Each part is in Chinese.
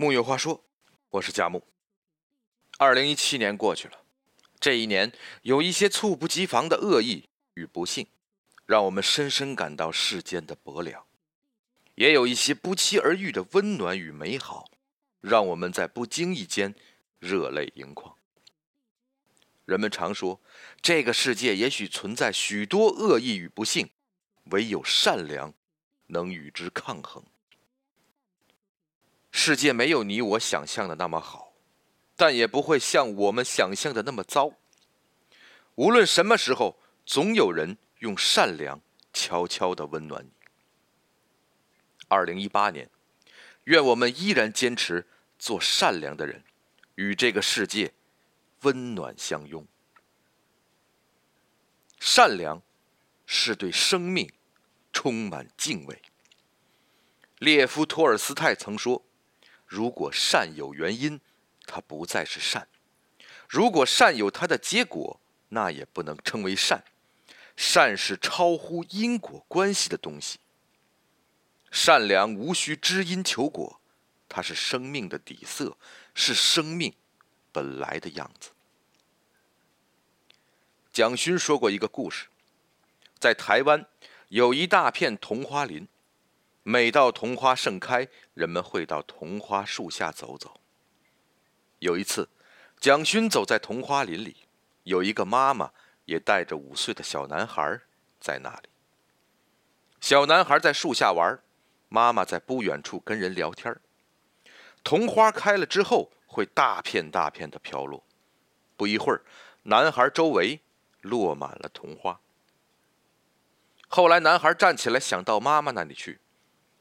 木有话说，我是佳木。二零一七年过去了，这一年有一些猝不及防的恶意与不幸，让我们深深感到世间的薄凉；也有一些不期而遇的温暖与美好，让我们在不经意间热泪盈眶。人们常说，这个世界也许存在许多恶意与不幸，唯有善良能与之抗衡。世界没有你我想象的那么好，但也不会像我们想象的那么糟。无论什么时候，总有人用善良悄悄的温暖你。二零一八年，愿我们依然坚持做善良的人，与这个世界。温暖相拥，善良是对生命充满敬畏。列夫·托尔斯泰曾说：“如果善有原因，它不再是善；如果善有它的结果，那也不能称为善。善是超乎因果关系的东西。善良无需知因求果，它是生命的底色，是生命。”本来的样子。蒋勋说过一个故事，在台湾有一大片桐花林，每到桐花盛开，人们会到桐花树下走走。有一次，蒋勋走在桐花林里，有一个妈妈也带着五岁的小男孩在那里。小男孩在树下玩，妈妈在不远处跟人聊天。桐花开了之后。会大片大片的飘落，不一会儿，男孩周围落满了桐花。后来，男孩站起来想到妈妈那里去，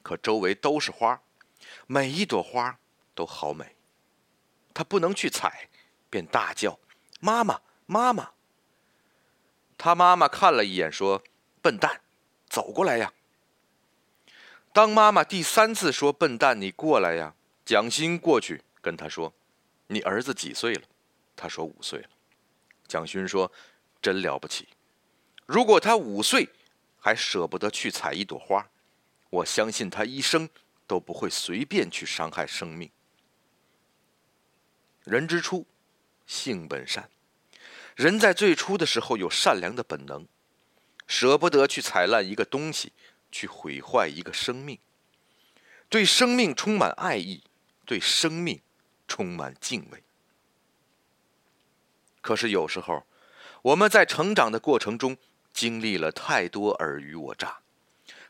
可周围都是花，每一朵花都好美，他不能去采，便大叫：“妈妈，妈妈！”他妈妈看了一眼，说：“笨蛋，走过来呀。”当妈妈第三次说：“笨蛋，你过来呀！”蒋欣过去跟他说。你儿子几岁了？他说五岁了。蒋勋说：“真了不起！如果他五岁还舍不得去采一朵花，我相信他一生都不会随便去伤害生命。人之初，性本善。人在最初的时候有善良的本能，舍不得去踩烂一个东西，去毁坏一个生命，对生命充满爱意，对生命。”充满敬畏。可是有时候，我们在成长的过程中，经历了太多尔虞我诈，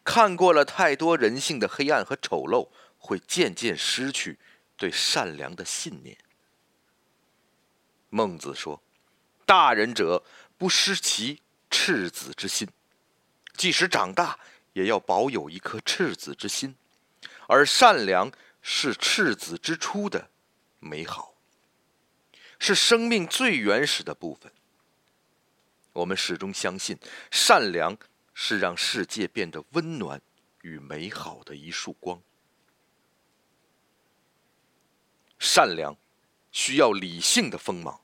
看过了太多人性的黑暗和丑陋，会渐渐失去对善良的信念。孟子说：“大人者，不失其赤子之心。即使长大，也要保有一颗赤子之心。而善良是赤子之初的。”美好是生命最原始的部分。我们始终相信，善良是让世界变得温暖与美好的一束光。善良需要理性的锋芒。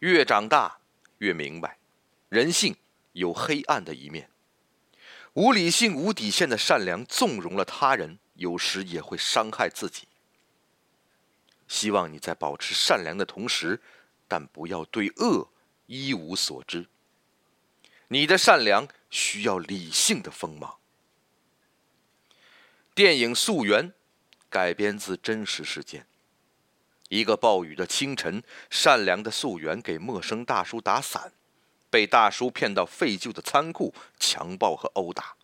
越长大越明白，人性有黑暗的一面。无理性、无底线的善良，纵容了他人，有时也会伤害自己。希望你在保持善良的同时，但不要对恶一无所知。你的善良需要理性的锋芒。电影《溯源》改编自真实事件。一个暴雨的清晨，善良的溯源给陌生大叔打伞，被大叔骗到废旧的仓库强暴和殴打。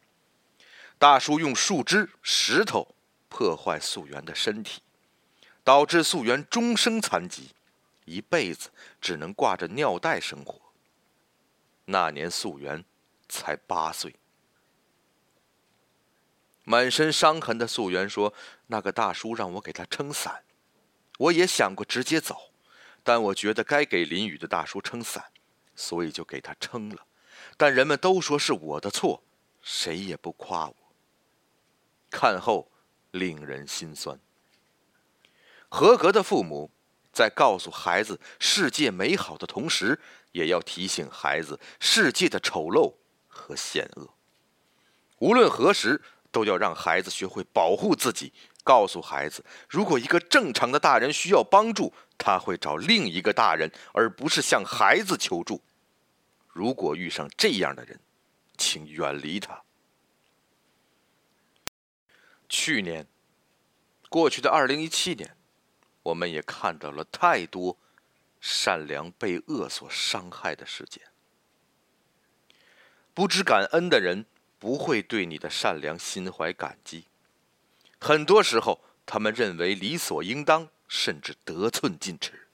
大叔用树枝、石头破坏溯源的身体。导致素媛终生残疾，一辈子只能挂着尿袋生活。那年素媛才八岁，满身伤痕的素媛说：“那个大叔让我给他撑伞，我也想过直接走，但我觉得该给淋雨的大叔撑伞，所以就给他撑了。但人们都说是我的错，谁也不夸我。看后令人心酸。”合格的父母，在告诉孩子世界美好的同时，也要提醒孩子世界的丑陋和险恶。无论何时，都要让孩子学会保护自己，告诉孩子，如果一个正常的大人需要帮助，他会找另一个大人，而不是向孩子求助。如果遇上这样的人，请远离他。去年，过去的二零一七年，我们也看到了太多善良被恶所伤害的事件。不知感恩的人不会对你的善良心怀感激，很多时候他们认为理所应当，甚至得寸进尺。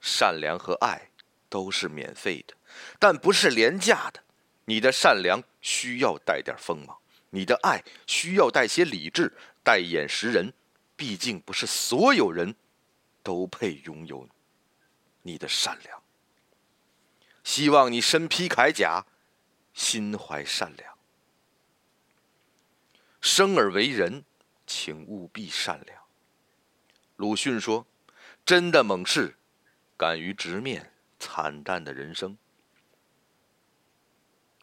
善良和爱都是免费的。但不是廉价的，你的善良需要带点锋芒，你的爱需要带些理智，带眼识人。毕竟不是所有人都配拥有你的善良。希望你身披铠甲，心怀善良。生而为人，请务必善良。鲁迅说：“真的猛士，敢于直面惨淡的人生。”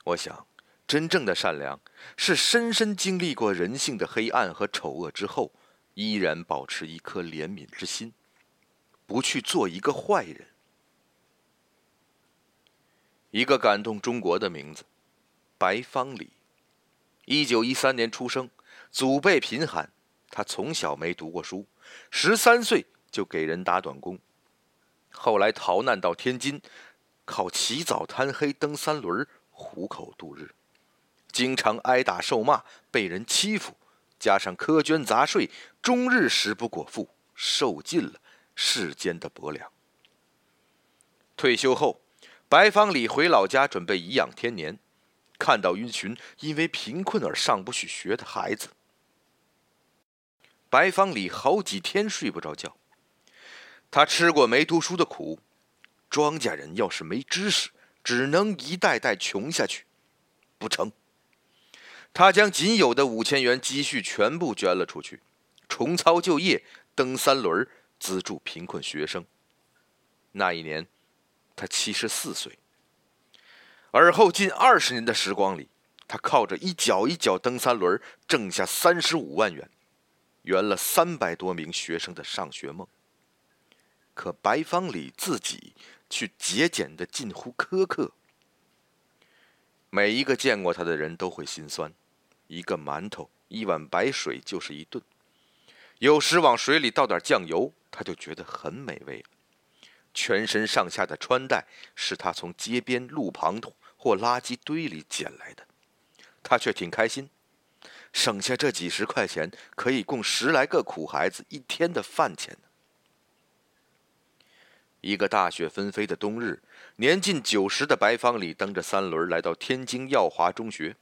我想，真正的善良是深深经历过人性的黑暗和丑恶之后，依然保持一颗怜悯之心，不去做一个坏人。一个感动中国的名字，白方礼，一九一三年出生，祖辈贫寒，他从小没读过书，十三岁就给人打短工，后来逃难到天津，靠起早贪黑蹬三轮糊口度日，经常挨打受骂，被人欺负，加上苛捐杂税，终日食不果腹，受尽了世间的薄凉。退休后，白方礼回老家准备颐养天年，看到一群因为贫困而上不去学的孩子，白方礼好几天睡不着觉。他吃过没读书的苦，庄稼人要是没知识。只能一代代穷下去，不成。他将仅有的五千元积蓄全部捐了出去，重操旧业，蹬三轮资助贫困学生。那一年，他七十四岁。而后近二十年的时光里，他靠着一脚一脚蹬三轮，挣下三十五万元，圆了三百多名学生的上学梦。可白方礼自己。却节俭的近乎苛刻，每一个见过他的人都会心酸。一个馒头，一碗白水就是一顿，有时往水里倒点酱油，他就觉得很美味了。全身上下的穿戴是他从街边路旁或垃圾堆里捡来的，他却挺开心，省下这几十块钱，可以供十来个苦孩子一天的饭钱。一个大雪纷飞的冬日，年近九十的白方礼蹬着三轮来到天津耀华中学。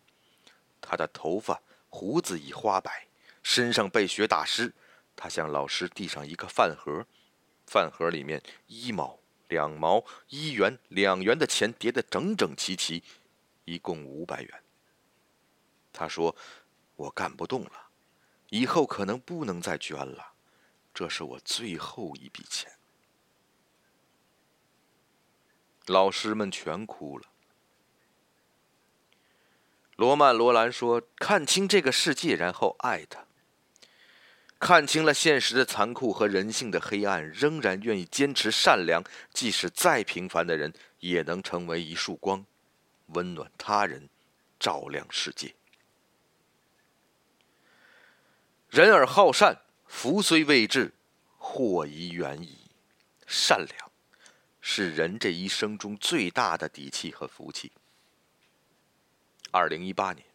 他的头发、胡子已花白，身上被雪打湿。他向老师递上一个饭盒，饭盒里面一毛、两毛、一元、两元的钱叠得整整齐齐，一共五百元。他说：“我干不动了，以后可能不能再捐了，这是我最后一笔钱。”老师们全哭了。罗曼·罗兰说：“看清这个世界，然后爱它。看清了现实的残酷和人性的黑暗，仍然愿意坚持善良，即使再平凡的人，也能成为一束光，温暖他人，照亮世界。人而好善，福虽未至，祸已远矣。善良。”是人这一生中最大的底气和福气。二零一八年，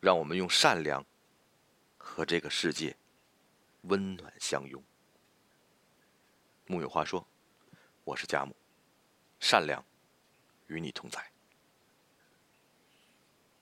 让我们用善良和这个世界温暖相拥。木有话说，我是贾母，善良与你同在。